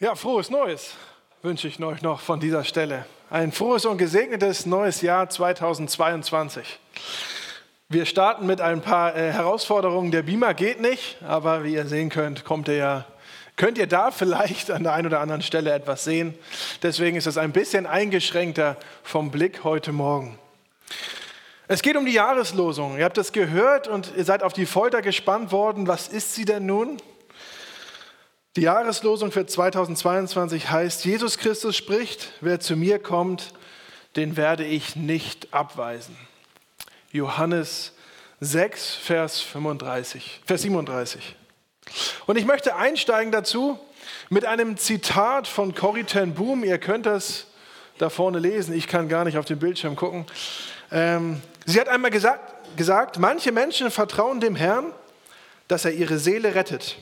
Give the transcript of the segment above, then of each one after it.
Ja, frohes Neues wünsche ich euch noch von dieser Stelle. Ein frohes und gesegnetes neues Jahr 2022. Wir starten mit ein paar äh, Herausforderungen. Der Beamer geht nicht, aber wie ihr sehen könnt, kommt er ja, könnt ihr da vielleicht an der einen oder anderen Stelle etwas sehen. Deswegen ist es ein bisschen eingeschränkter vom Blick heute Morgen. Es geht um die Jahreslosung. Ihr habt es gehört und ihr seid auf die Folter gespannt worden. Was ist sie denn nun? Die Jahreslosung für 2022 heißt, Jesus Christus spricht, wer zu mir kommt, den werde ich nicht abweisen. Johannes 6, Vers 35, Vers 37. Und ich möchte einsteigen dazu mit einem Zitat von Corrie ten Boom. Ihr könnt das da vorne lesen. Ich kann gar nicht auf den Bildschirm gucken. Ähm, sie hat einmal gesagt, gesagt, manche Menschen vertrauen dem Herrn, dass er ihre Seele rettet.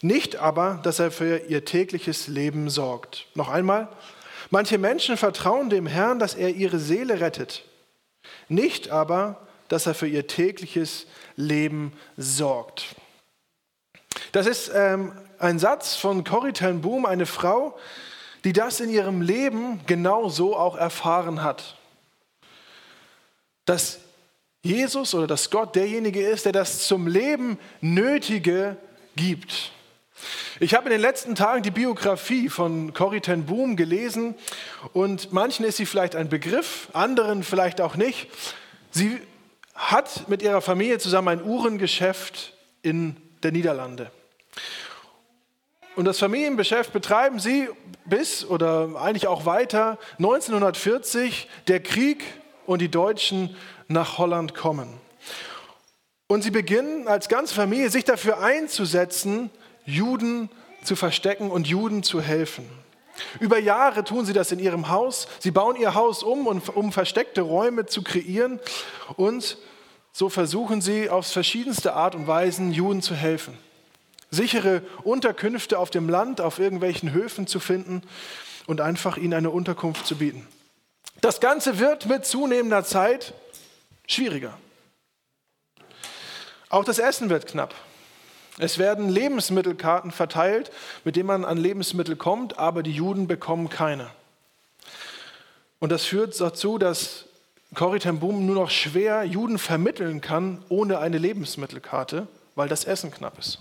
Nicht aber, dass er für ihr tägliches Leben sorgt. Noch einmal, manche Menschen vertrauen dem Herrn, dass er ihre Seele rettet. Nicht aber, dass er für ihr tägliches Leben sorgt. Das ist ähm, ein Satz von Corrie ten Boom, eine Frau, die das in ihrem Leben genau so auch erfahren hat dass Jesus oder dass Gott derjenige ist, der das zum Leben Nötige gibt. Ich habe in den letzten Tagen die Biografie von Corrie ten Boom gelesen und manchen ist sie vielleicht ein Begriff, anderen vielleicht auch nicht. Sie hat mit ihrer Familie zusammen ein Uhrengeschäft in der Niederlande. Und das Familiengeschäft betreiben sie bis oder eigentlich auch weiter 1940. Der Krieg und die Deutschen nach Holland kommen. Und sie beginnen als ganze Familie sich dafür einzusetzen, Juden zu verstecken und Juden zu helfen. Über Jahre tun sie das in ihrem Haus. Sie bauen ihr Haus um, um versteckte Räume zu kreieren. Und so versuchen sie auf verschiedenste Art und Weisen Juden zu helfen. Sichere Unterkünfte auf dem Land, auf irgendwelchen Höfen zu finden und einfach ihnen eine Unterkunft zu bieten. Das Ganze wird mit zunehmender Zeit schwieriger. Auch das Essen wird knapp. Es werden Lebensmittelkarten verteilt, mit denen man an Lebensmittel kommt, aber die Juden bekommen keine. Und das führt dazu, dass Corrie ten Boom nur noch schwer Juden vermitteln kann ohne eine Lebensmittelkarte, weil das Essen knapp ist.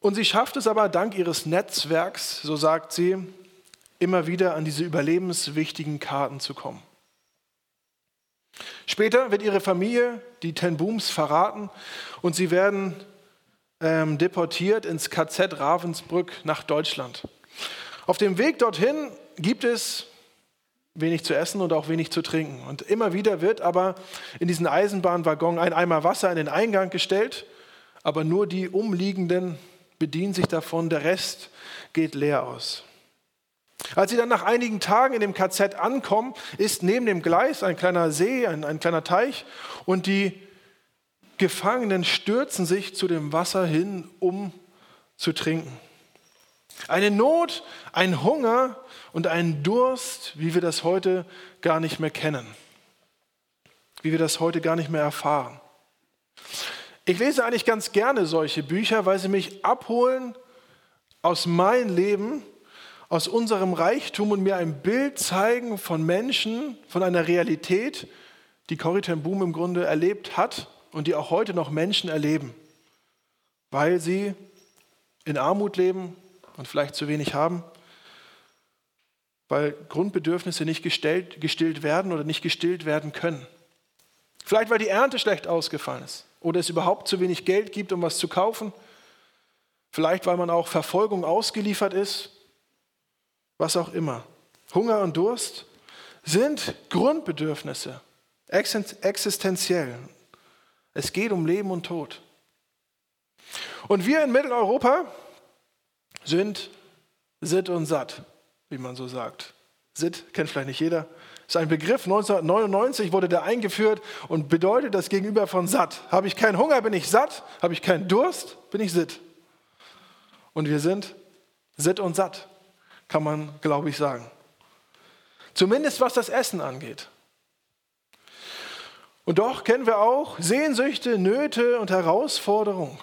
Und sie schafft es aber dank ihres Netzwerks, so sagt sie, immer wieder an diese überlebenswichtigen Karten zu kommen. Später wird ihre Familie, die Ten Booms, verraten und sie werden ähm, deportiert ins KZ Ravensbrück nach Deutschland. Auf dem Weg dorthin gibt es wenig zu essen und auch wenig zu trinken. Und immer wieder wird aber in diesen Eisenbahnwaggon ein Eimer Wasser in den Eingang gestellt, aber nur die Umliegenden bedienen sich davon, der Rest geht leer aus. Als sie dann nach einigen Tagen in dem KZ ankommen, ist neben dem Gleis ein kleiner See, ein, ein kleiner Teich und die Gefangenen stürzen sich zu dem Wasser hin, um zu trinken. Eine Not, ein Hunger und ein Durst, wie wir das heute gar nicht mehr kennen, wie wir das heute gar nicht mehr erfahren. Ich lese eigentlich ganz gerne solche Bücher, weil sie mich abholen aus meinem Leben aus unserem Reichtum und mir ein Bild zeigen von Menschen, von einer Realität, die Corrie ten Boom im Grunde erlebt hat und die auch heute noch Menschen erleben, weil sie in Armut leben und vielleicht zu wenig haben, weil Grundbedürfnisse nicht gestellt, gestillt werden oder nicht gestillt werden können. Vielleicht weil die Ernte schlecht ausgefallen ist oder es überhaupt zu wenig Geld gibt, um was zu kaufen. Vielleicht weil man auch Verfolgung ausgeliefert ist was auch immer. Hunger und Durst sind Grundbedürfnisse, existenziell. Es geht um Leben und Tod. Und wir in Mitteleuropa sind Sitt und satt, wie man so sagt. Sitt kennt vielleicht nicht jeder. Ist ein Begriff, 1999 wurde der eingeführt und bedeutet das Gegenüber von satt. Habe ich keinen Hunger, bin ich satt. Habe ich keinen Durst, bin ich sitt. Und wir sind Sitt und satt kann man, glaube ich, sagen. Zumindest was das Essen angeht. Und doch kennen wir auch Sehnsüchte, Nöte und Herausforderungen.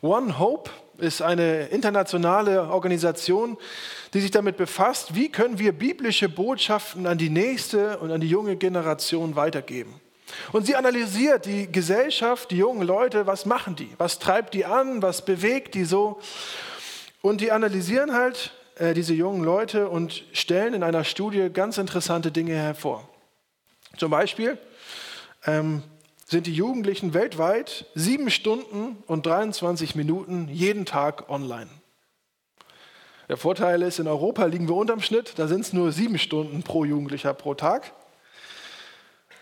One Hope ist eine internationale Organisation, die sich damit befasst, wie können wir biblische Botschaften an die nächste und an die junge Generation weitergeben. Und sie analysiert die Gesellschaft, die jungen Leute, was machen die, was treibt die an, was bewegt die so. Und die analysieren halt äh, diese jungen Leute und stellen in einer Studie ganz interessante Dinge hervor. Zum Beispiel ähm, sind die Jugendlichen weltweit sieben Stunden und 23 Minuten jeden Tag online. Der Vorteil ist, in Europa liegen wir unterm Schnitt, da sind es nur sieben Stunden pro Jugendlicher pro Tag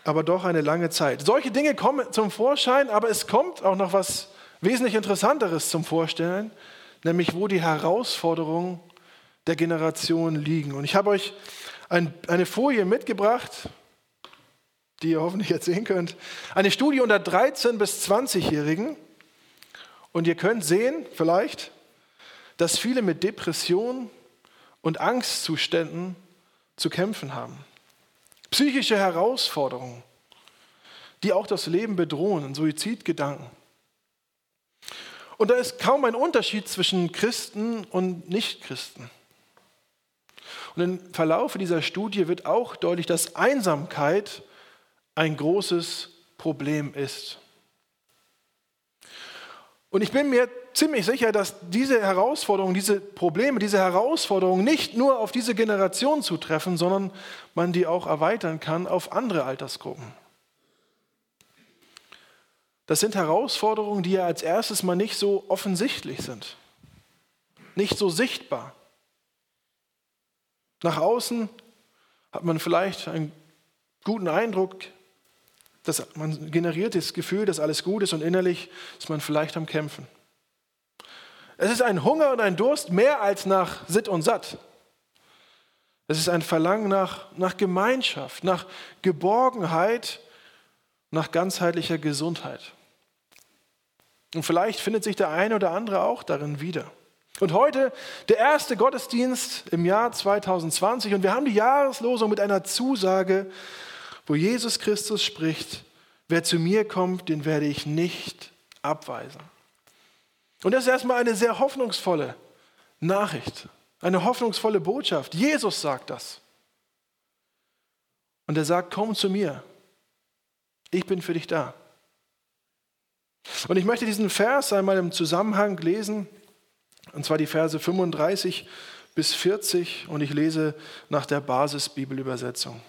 aber doch eine lange Zeit. Solche Dinge kommen zum Vorschein, aber es kommt auch noch was wesentlich Interessanteres zum Vorstellen, nämlich wo die Herausforderungen der Generation liegen. Und ich habe euch ein, eine Folie mitgebracht, die ihr hoffentlich jetzt sehen könnt. Eine Studie unter 13- bis 20-Jährigen. Und ihr könnt sehen, vielleicht, dass viele mit Depressionen und Angstzuständen zu kämpfen haben. Psychische Herausforderungen, die auch das Leben bedrohen, Suizidgedanken. Und da ist kaum ein Unterschied zwischen Christen und Nichtchristen. Und im Verlauf dieser Studie wird auch deutlich, dass Einsamkeit ein großes Problem ist. Und ich bin mir ziemlich sicher, dass diese Herausforderungen, diese Probleme, diese Herausforderungen nicht nur auf diese Generation zutreffen, sondern man die auch erweitern kann auf andere Altersgruppen. Das sind Herausforderungen, die ja als erstes mal nicht so offensichtlich sind, nicht so sichtbar. Nach außen hat man vielleicht einen guten Eindruck, dass man generiert das Gefühl, dass alles gut ist und innerlich ist man vielleicht am Kämpfen. Es ist ein Hunger und ein Durst mehr als nach Sitt und Satt. Es ist ein Verlangen nach, nach Gemeinschaft, nach Geborgenheit, nach ganzheitlicher Gesundheit. Und vielleicht findet sich der eine oder andere auch darin wieder. Und heute der erste Gottesdienst im Jahr 2020 und wir haben die Jahreslosung mit einer Zusage, wo Jesus Christus spricht, wer zu mir kommt, den werde ich nicht abweisen. Und das ist erstmal eine sehr hoffnungsvolle Nachricht, eine hoffnungsvolle Botschaft. Jesus sagt das. Und er sagt, komm zu mir, ich bin für dich da. Und ich möchte diesen Vers einmal im Zusammenhang lesen, und zwar die Verse 35 bis 40, und ich lese nach der Basisbibelübersetzung.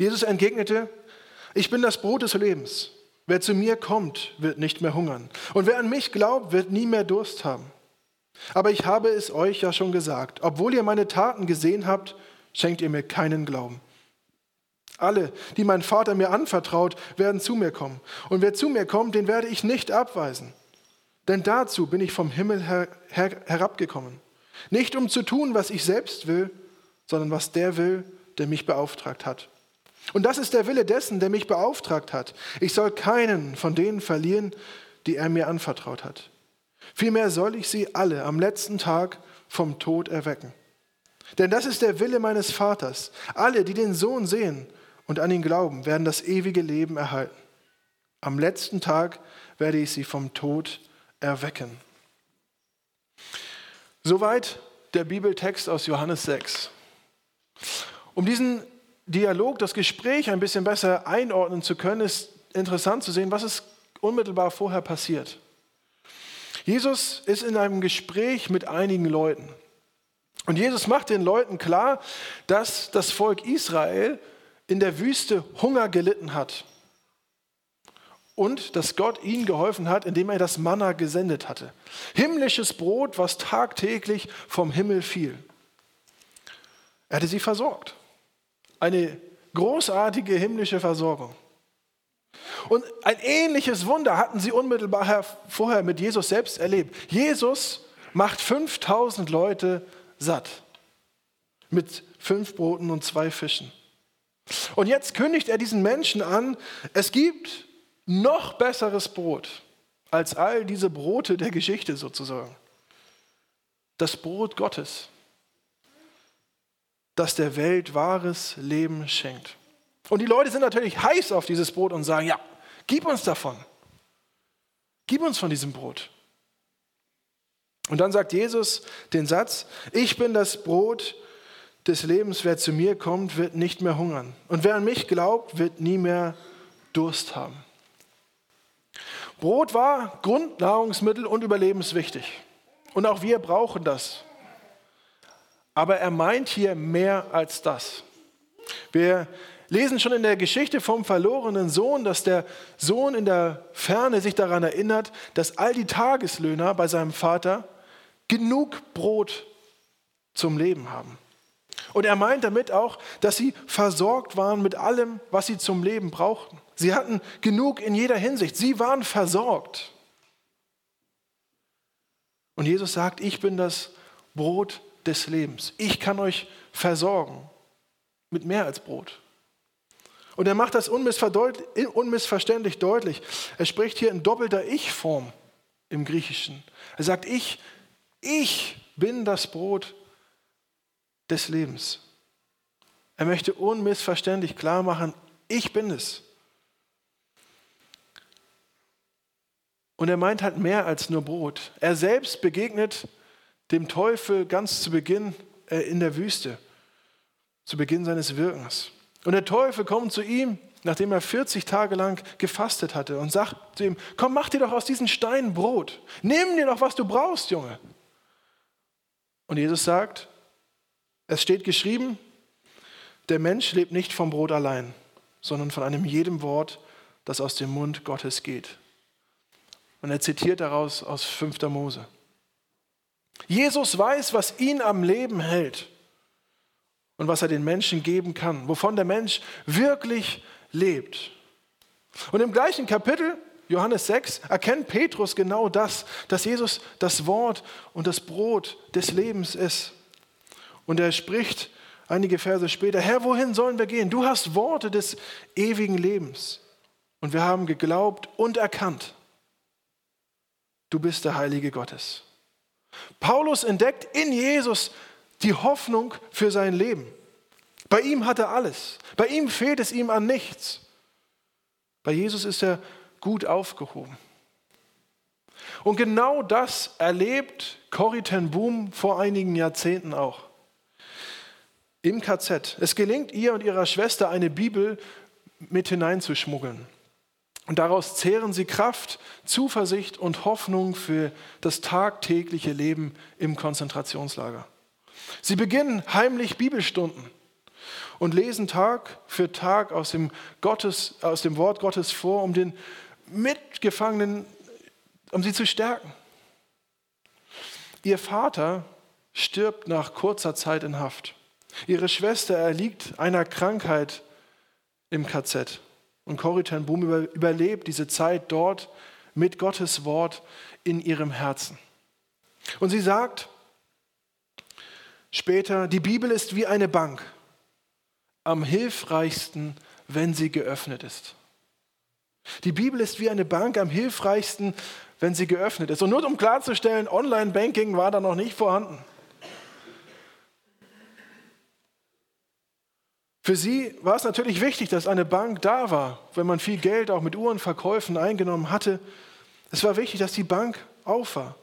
Jesus entgegnete, ich bin das Brot des Lebens. Wer zu mir kommt, wird nicht mehr hungern. Und wer an mich glaubt, wird nie mehr Durst haben. Aber ich habe es euch ja schon gesagt, obwohl ihr meine Taten gesehen habt, schenkt ihr mir keinen Glauben. Alle, die mein Vater mir anvertraut, werden zu mir kommen. Und wer zu mir kommt, den werde ich nicht abweisen. Denn dazu bin ich vom Himmel her her herabgekommen. Nicht um zu tun, was ich selbst will, sondern was der will, der mich beauftragt hat. Und das ist der Wille dessen, der mich beauftragt hat. Ich soll keinen von denen verlieren, die er mir anvertraut hat. Vielmehr soll ich sie alle am letzten Tag vom Tod erwecken. Denn das ist der Wille meines Vaters. Alle, die den Sohn sehen und an ihn glauben, werden das ewige Leben erhalten. Am letzten Tag werde ich sie vom Tod erwecken. Soweit der Bibeltext aus Johannes 6. Um diesen Dialog, das Gespräch ein bisschen besser einordnen zu können, ist interessant zu sehen, was ist unmittelbar vorher passiert. Jesus ist in einem Gespräch mit einigen Leuten. Und Jesus macht den Leuten klar, dass das Volk Israel in der Wüste Hunger gelitten hat. Und dass Gott ihnen geholfen hat, indem er das Manna gesendet hatte. Himmlisches Brot, was tagtäglich vom Himmel fiel. Er hatte sie versorgt. Eine großartige himmlische Versorgung. Und ein ähnliches Wunder hatten sie unmittelbar vorher mit Jesus selbst erlebt. Jesus macht 5000 Leute satt mit fünf Broten und zwei Fischen. Und jetzt kündigt er diesen Menschen an, es gibt noch besseres Brot als all diese Brote der Geschichte sozusagen. Das Brot Gottes das der Welt wahres Leben schenkt. Und die Leute sind natürlich heiß auf dieses Brot und sagen, ja, gib uns davon. Gib uns von diesem Brot. Und dann sagt Jesus den Satz, ich bin das Brot des Lebens, wer zu mir kommt, wird nicht mehr hungern. Und wer an mich glaubt, wird nie mehr Durst haben. Brot war Grundnahrungsmittel und überlebenswichtig. Und auch wir brauchen das. Aber er meint hier mehr als das. Wir lesen schon in der Geschichte vom verlorenen Sohn, dass der Sohn in der Ferne sich daran erinnert, dass all die Tageslöhner bei seinem Vater genug Brot zum Leben haben. Und er meint damit auch, dass sie versorgt waren mit allem, was sie zum Leben brauchten. Sie hatten genug in jeder Hinsicht. Sie waren versorgt. Und Jesus sagt, ich bin das Brot des Lebens. Ich kann euch versorgen mit mehr als Brot. Und er macht das unmissverständlich deutlich. Er spricht hier in doppelter Ich-Form im Griechischen. Er sagt, ich ich bin das Brot des Lebens. Er möchte unmissverständlich klar machen, ich bin es. Und er meint halt mehr als nur Brot. Er selbst begegnet dem Teufel ganz zu Beginn äh, in der Wüste, zu Beginn seines Wirkens. Und der Teufel kommt zu ihm, nachdem er 40 Tage lang gefastet hatte, und sagt zu ihm: Komm, mach dir doch aus diesen Steinen Brot. Nimm dir doch, was du brauchst, Junge. Und Jesus sagt, es steht geschrieben, der Mensch lebt nicht vom Brot allein, sondern von einem jedem Wort, das aus dem Mund Gottes geht. Und er zitiert daraus aus 5. Mose. Jesus weiß, was ihn am Leben hält und was er den Menschen geben kann, wovon der Mensch wirklich lebt. Und im gleichen Kapitel Johannes 6 erkennt Petrus genau das, dass Jesus das Wort und das Brot des Lebens ist. Und er spricht einige Verse später, Herr, wohin sollen wir gehen? Du hast Worte des ewigen Lebens. Und wir haben geglaubt und erkannt, du bist der Heilige Gottes. Paulus entdeckt in Jesus die Hoffnung für sein Leben. Bei ihm hat er alles. Bei ihm fehlt es ihm an nichts. Bei Jesus ist er gut aufgehoben. Und genau das erlebt Corrie ten Boom vor einigen Jahrzehnten auch. Im KZ. Es gelingt ihr und ihrer Schwester eine Bibel mit hineinzuschmuggeln. Und daraus zehren sie Kraft, Zuversicht und Hoffnung für das tagtägliche Leben im Konzentrationslager. Sie beginnen heimlich Bibelstunden und lesen Tag für Tag aus dem, Gottes, aus dem Wort Gottes vor, um den Mitgefangenen, um sie zu stärken. Ihr Vater stirbt nach kurzer Zeit in Haft. Ihre Schwester erliegt einer Krankheit im KZ. Und Corrie ten Boom überlebt diese Zeit dort mit Gottes Wort in ihrem Herzen. Und sie sagt später, die Bibel ist wie eine Bank, am hilfreichsten, wenn sie geöffnet ist. Die Bibel ist wie eine Bank am hilfreichsten, wenn sie geöffnet ist. Und nur um klarzustellen, Online-Banking war da noch nicht vorhanden. Für sie war es natürlich wichtig, dass eine Bank da war, wenn man viel Geld auch mit Uhrenverkäufen eingenommen hatte. Es war wichtig, dass die Bank auf war.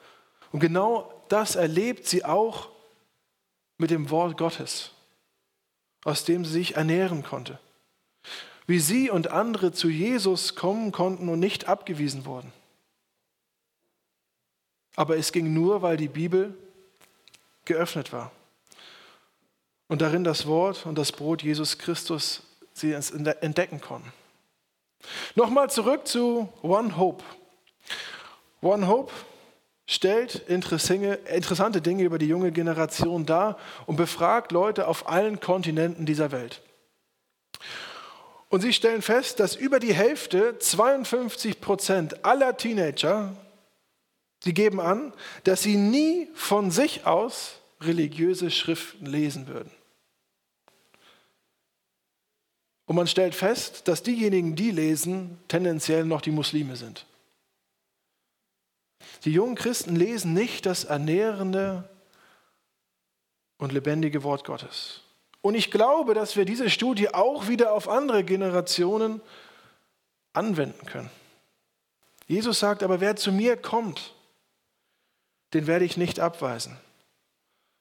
Und genau das erlebt sie auch mit dem Wort Gottes, aus dem sie sich ernähren konnte wie sie und andere zu Jesus kommen konnten und nicht abgewiesen wurden. Aber es ging nur, weil die Bibel geöffnet war und darin das Wort und das Brot Jesus Christus sie entdecken konnten. Nochmal zurück zu One Hope. One Hope stellt interessante Dinge über die junge Generation dar und befragt Leute auf allen Kontinenten dieser Welt. Und sie stellen fest, dass über die Hälfte, 52 Prozent aller Teenager, sie geben an, dass sie nie von sich aus religiöse Schriften lesen würden. Und man stellt fest, dass diejenigen, die lesen, tendenziell noch die Muslime sind. Die jungen Christen lesen nicht das ernährende und lebendige Wort Gottes. Und ich glaube, dass wir diese Studie auch wieder auf andere Generationen anwenden können. Jesus sagt, aber wer zu mir kommt, den werde ich nicht abweisen.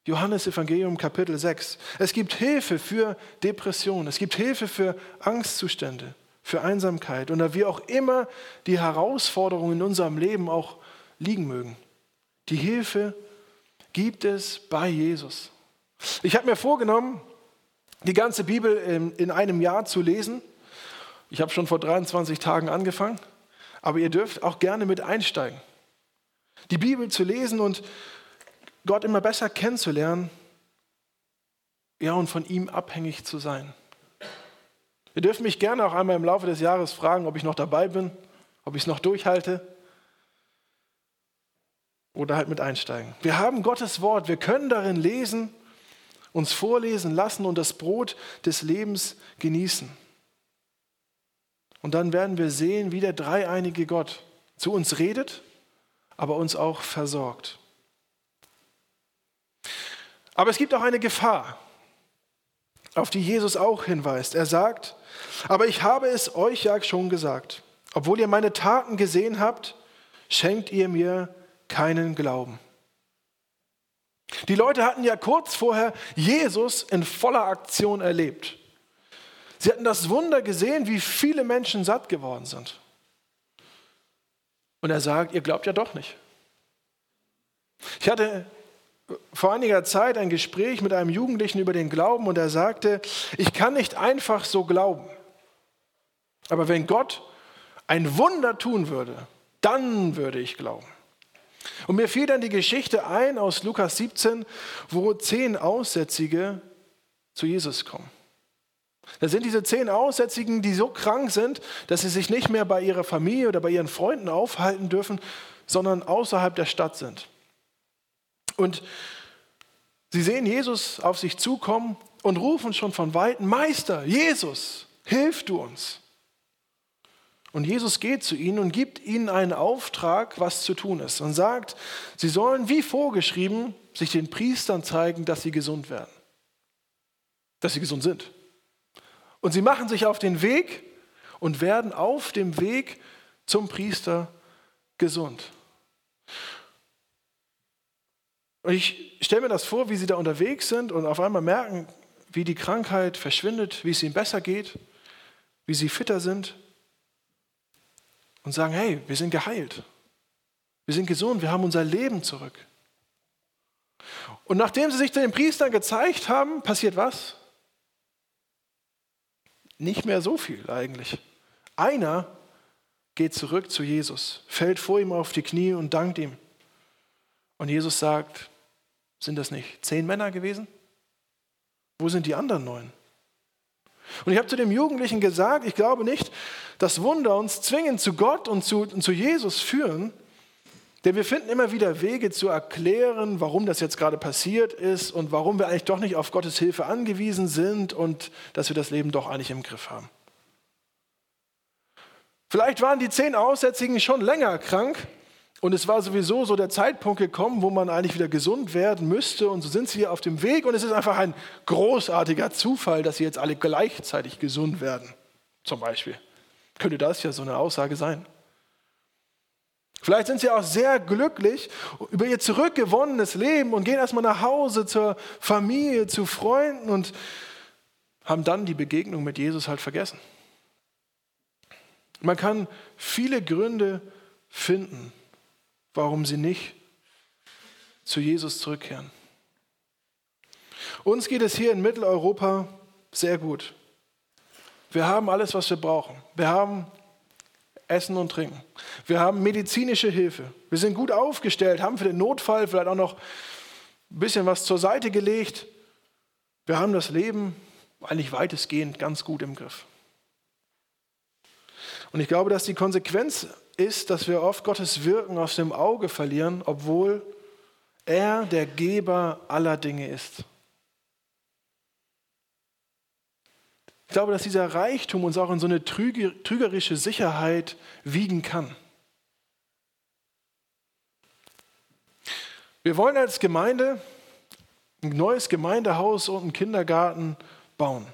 Johannes Evangelium Kapitel 6. Es gibt Hilfe für Depressionen, es gibt Hilfe für Angstzustände, für Einsamkeit oder wie auch immer die Herausforderungen in unserem Leben auch liegen mögen. Die Hilfe gibt es bei Jesus. Ich habe mir vorgenommen, die ganze Bibel in einem Jahr zu lesen. Ich habe schon vor 23 Tagen angefangen, aber ihr dürft auch gerne mit einsteigen. Die Bibel zu lesen und Gott immer besser kennenzulernen, ja, und von ihm abhängig zu sein. Ihr dürft mich gerne auch einmal im Laufe des Jahres fragen, ob ich noch dabei bin, ob ich es noch durchhalte oder halt mit einsteigen. Wir haben Gottes Wort, wir können darin lesen, uns vorlesen lassen und das Brot des Lebens genießen. Und dann werden wir sehen, wie der dreieinige Gott zu uns redet, aber uns auch versorgt. Aber es gibt auch eine Gefahr, auf die Jesus auch hinweist. Er sagt, aber ich habe es euch ja schon gesagt, obwohl ihr meine Taten gesehen habt, schenkt ihr mir keinen Glauben. Die Leute hatten ja kurz vorher Jesus in voller Aktion erlebt. Sie hatten das Wunder gesehen, wie viele Menschen satt geworden sind. Und er sagt, ihr glaubt ja doch nicht. Ich hatte vor einiger Zeit ein Gespräch mit einem Jugendlichen über den Glauben und er sagte, ich kann nicht einfach so glauben. Aber wenn Gott ein Wunder tun würde, dann würde ich glauben. Und mir fiel dann die Geschichte ein aus Lukas 17, wo zehn Aussätzige zu Jesus kommen. Da sind diese zehn Aussätzigen, die so krank sind, dass sie sich nicht mehr bei ihrer Familie oder bei ihren Freunden aufhalten dürfen, sondern außerhalb der Stadt sind. Und sie sehen Jesus auf sich zukommen und rufen schon von weitem, Meister, Jesus, hilf du uns. Und Jesus geht zu ihnen und gibt ihnen einen Auftrag, was zu tun ist und sagt, sie sollen wie vorgeschrieben sich den Priestern zeigen, dass sie gesund werden, dass sie gesund sind. Und sie machen sich auf den Weg und werden auf dem Weg zum Priester gesund. Und ich stelle mir das vor, wie sie da unterwegs sind und auf einmal merken, wie die Krankheit verschwindet, wie es ihnen besser geht, wie sie fitter sind und sagen, hey, wir sind geheilt. Wir sind gesund, wir haben unser Leben zurück. Und nachdem sie sich den Priestern gezeigt haben, passiert was? Nicht mehr so viel eigentlich. Einer geht zurück zu Jesus, fällt vor ihm auf die Knie und dankt ihm. Und Jesus sagt, sind das nicht zehn Männer gewesen? Wo sind die anderen neun? Und ich habe zu dem Jugendlichen gesagt, ich glaube nicht, dass Wunder uns zwingend zu Gott und zu, und zu Jesus führen, denn wir finden immer wieder Wege zu erklären, warum das jetzt gerade passiert ist und warum wir eigentlich doch nicht auf Gottes Hilfe angewiesen sind und dass wir das Leben doch eigentlich im Griff haben. Vielleicht waren die zehn Aussätzigen schon länger krank und es war sowieso so der Zeitpunkt gekommen, wo man eigentlich wieder gesund werden müsste. Und so sind sie auf dem Weg. Und es ist einfach ein großartiger Zufall, dass sie jetzt alle gleichzeitig gesund werden. Zum Beispiel. Könnte das ja so eine Aussage sein. Vielleicht sind sie auch sehr glücklich über ihr zurückgewonnenes Leben und gehen erstmal nach Hause zur Familie, zu Freunden und haben dann die Begegnung mit Jesus halt vergessen. Man kann viele Gründe finden, warum sie nicht zu Jesus zurückkehren. Uns geht es hier in Mitteleuropa sehr gut. Wir haben alles, was wir brauchen. Wir haben Essen und Trinken. Wir haben medizinische Hilfe. Wir sind gut aufgestellt, haben für den Notfall vielleicht auch noch ein bisschen was zur Seite gelegt. Wir haben das Leben eigentlich weitestgehend ganz gut im Griff. Und ich glaube, dass die Konsequenz ist, dass wir oft Gottes Wirken aus dem Auge verlieren, obwohl er der Geber aller Dinge ist. Ich glaube, dass dieser Reichtum uns auch in so eine trügerische Sicherheit wiegen kann. Wir wollen als Gemeinde ein neues Gemeindehaus und einen Kindergarten bauen.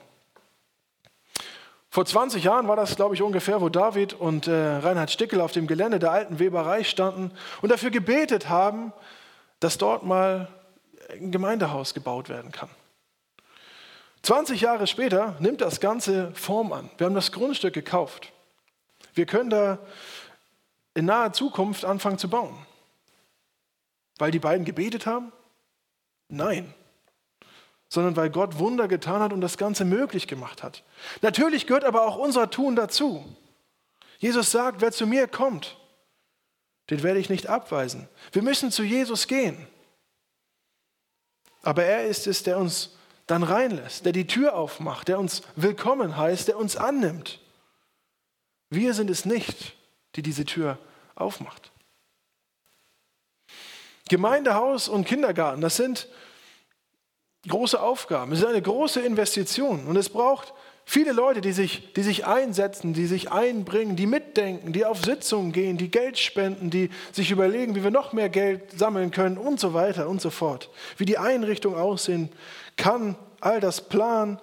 Vor 20 Jahren war das, glaube ich, ungefähr, wo David und äh, Reinhard Stickel auf dem Gelände der alten Weberei standen und dafür gebetet haben, dass dort mal ein Gemeindehaus gebaut werden kann. 20 Jahre später nimmt das Ganze Form an. Wir haben das Grundstück gekauft. Wir können da in naher Zukunft anfangen zu bauen. Weil die beiden gebetet haben? Nein sondern weil Gott Wunder getan hat und das Ganze möglich gemacht hat. Natürlich gehört aber auch unser Tun dazu. Jesus sagt, wer zu mir kommt, den werde ich nicht abweisen. Wir müssen zu Jesus gehen. Aber er ist es, der uns dann reinlässt, der die Tür aufmacht, der uns willkommen heißt, der uns annimmt. Wir sind es nicht, die diese Tür aufmacht. Gemeindehaus und Kindergarten, das sind große Aufgaben. Es ist eine große Investition und es braucht viele Leute, die sich, die sich einsetzen, die sich einbringen, die mitdenken, die auf Sitzungen gehen, die Geld spenden, die sich überlegen, wie wir noch mehr Geld sammeln können und so weiter und so fort. Wie die Einrichtung aussehen kann, all das planen.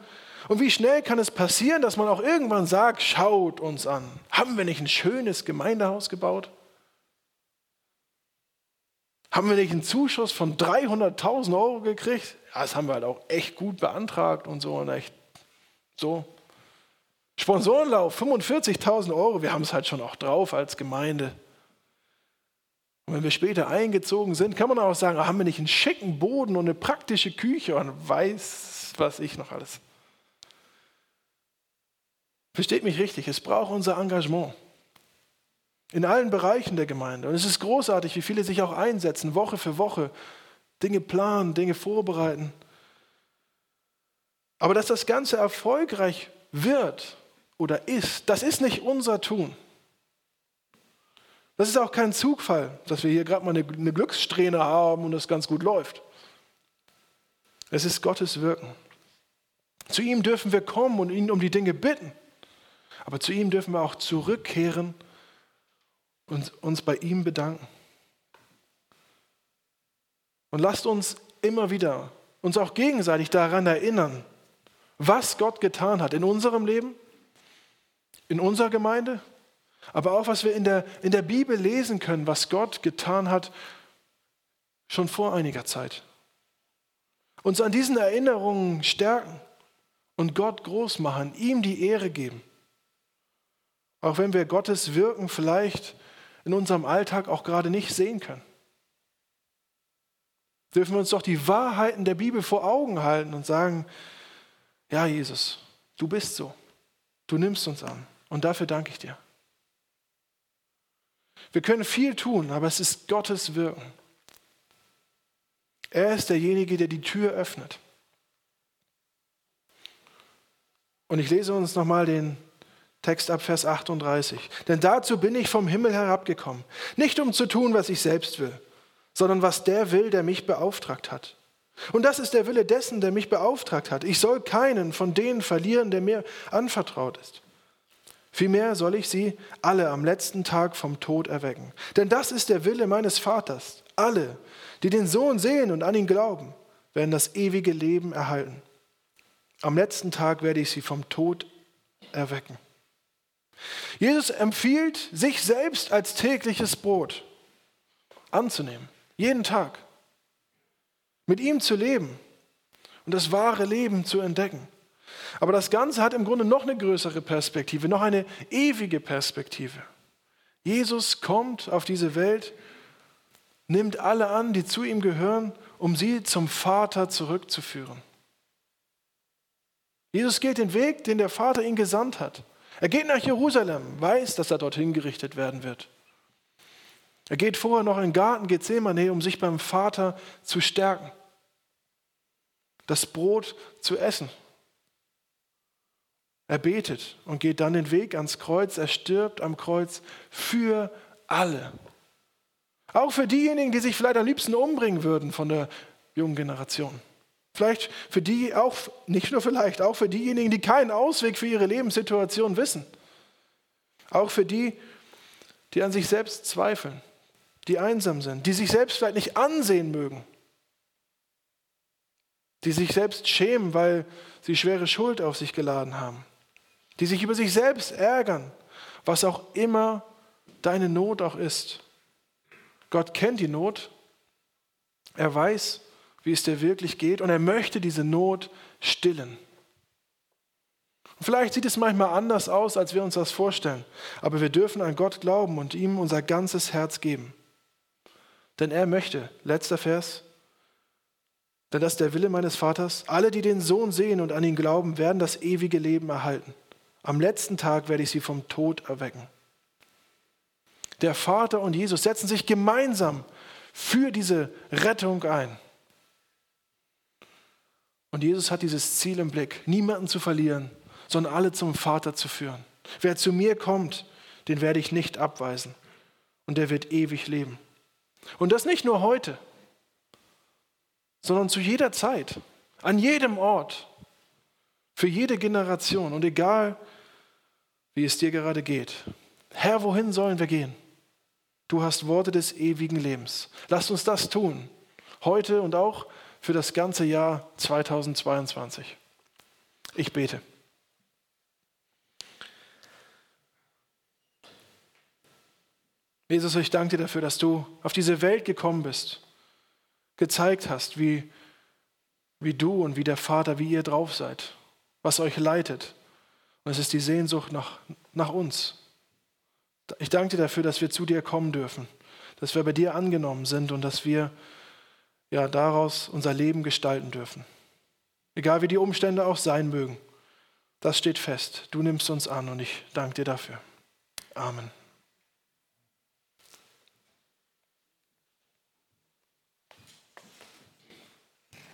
Und wie schnell kann es passieren, dass man auch irgendwann sagt, schaut uns an. Haben wir nicht ein schönes Gemeindehaus gebaut? Haben wir nicht einen Zuschuss von 300.000 Euro gekriegt? Ja, das haben wir halt auch echt gut beantragt und so und echt so. Sponsorenlauf, 45.000 Euro, wir haben es halt schon auch drauf als Gemeinde. Und wenn wir später eingezogen sind, kann man auch sagen, haben wir nicht einen schicken Boden und eine praktische Küche und weiß, was ich noch alles. Versteht mich richtig, es braucht unser Engagement. In allen Bereichen der Gemeinde. Und es ist großartig, wie viele sich auch einsetzen, Woche für Woche, Dinge planen, Dinge vorbereiten. Aber dass das Ganze erfolgreich wird oder ist, das ist nicht unser Tun. Das ist auch kein Zugfall, dass wir hier gerade mal eine, eine Glückssträhne haben und das ganz gut läuft. Es ist Gottes Wirken. Zu ihm dürfen wir kommen und ihn um die Dinge bitten. Aber zu ihm dürfen wir auch zurückkehren und uns bei ihm bedanken. Und lasst uns immer wieder uns auch gegenseitig daran erinnern, was Gott getan hat in unserem Leben, in unserer Gemeinde, aber auch was wir in der, in der Bibel lesen können, was Gott getan hat schon vor einiger Zeit. Uns an diesen Erinnerungen stärken und Gott groß machen, ihm die Ehre geben. Auch wenn wir Gottes Wirken vielleicht in unserem Alltag auch gerade nicht sehen können dürfen wir uns doch die Wahrheiten der Bibel vor Augen halten und sagen, ja Jesus, du bist so, du nimmst uns an und dafür danke ich dir. Wir können viel tun, aber es ist Gottes Wirken. Er ist derjenige, der die Tür öffnet. Und ich lese uns nochmal den Text ab Vers 38. Denn dazu bin ich vom Himmel herabgekommen, nicht um zu tun, was ich selbst will sondern was der will, der mich beauftragt hat. Und das ist der Wille dessen, der mich beauftragt hat. Ich soll keinen von denen verlieren, der mir anvertraut ist. Vielmehr soll ich sie alle am letzten Tag vom Tod erwecken. Denn das ist der Wille meines Vaters. Alle, die den Sohn sehen und an ihn glauben, werden das ewige Leben erhalten. Am letzten Tag werde ich sie vom Tod erwecken. Jesus empfiehlt, sich selbst als tägliches Brot anzunehmen. Jeden Tag. Mit ihm zu leben und das wahre Leben zu entdecken. Aber das Ganze hat im Grunde noch eine größere Perspektive, noch eine ewige Perspektive. Jesus kommt auf diese Welt, nimmt alle an, die zu ihm gehören, um sie zum Vater zurückzuführen. Jesus geht den Weg, den der Vater ihn gesandt hat. Er geht nach Jerusalem, weiß, dass er dorthin gerichtet werden wird. Er geht vorher noch in den Garten Gethsemane, um sich beim Vater zu stärken, das Brot zu essen. Er betet und geht dann den Weg ans Kreuz. Er stirbt am Kreuz für alle. Auch für diejenigen, die sich vielleicht am liebsten umbringen würden von der jungen Generation. Vielleicht für die, auch nicht nur vielleicht, auch für diejenigen, die keinen Ausweg für ihre Lebenssituation wissen. Auch für die, die an sich selbst zweifeln die einsam sind, die sich selbst vielleicht nicht ansehen mögen, die sich selbst schämen, weil sie schwere Schuld auf sich geladen haben. die sich über sich selbst ärgern, was auch immer deine Not auch ist. Gott kennt die Not, er weiß, wie es dir wirklich geht und er möchte diese Not stillen. Vielleicht sieht es manchmal anders aus, als wir uns das vorstellen, aber wir dürfen an Gott glauben und ihm unser ganzes Herz geben. Denn er möchte, letzter Vers, denn das ist der Wille meines Vaters, alle, die den Sohn sehen und an ihn glauben, werden das ewige Leben erhalten. Am letzten Tag werde ich sie vom Tod erwecken. Der Vater und Jesus setzen sich gemeinsam für diese Rettung ein. Und Jesus hat dieses Ziel im Blick, niemanden zu verlieren, sondern alle zum Vater zu führen. Wer zu mir kommt, den werde ich nicht abweisen. Und der wird ewig leben. Und das nicht nur heute, sondern zu jeder Zeit, an jedem Ort, für jede Generation und egal, wie es dir gerade geht. Herr, wohin sollen wir gehen? Du hast Worte des ewigen Lebens. Lass uns das tun, heute und auch für das ganze Jahr 2022. Ich bete. Jesus, ich danke dir dafür, dass du auf diese Welt gekommen bist, gezeigt hast, wie, wie du und wie der Vater, wie ihr drauf seid, was euch leitet. Und es ist die Sehnsucht nach, nach uns. Ich danke dir dafür, dass wir zu dir kommen dürfen, dass wir bei dir angenommen sind und dass wir ja, daraus unser Leben gestalten dürfen. Egal wie die Umstände auch sein mögen. Das steht fest. Du nimmst uns an und ich danke dir dafür. Amen.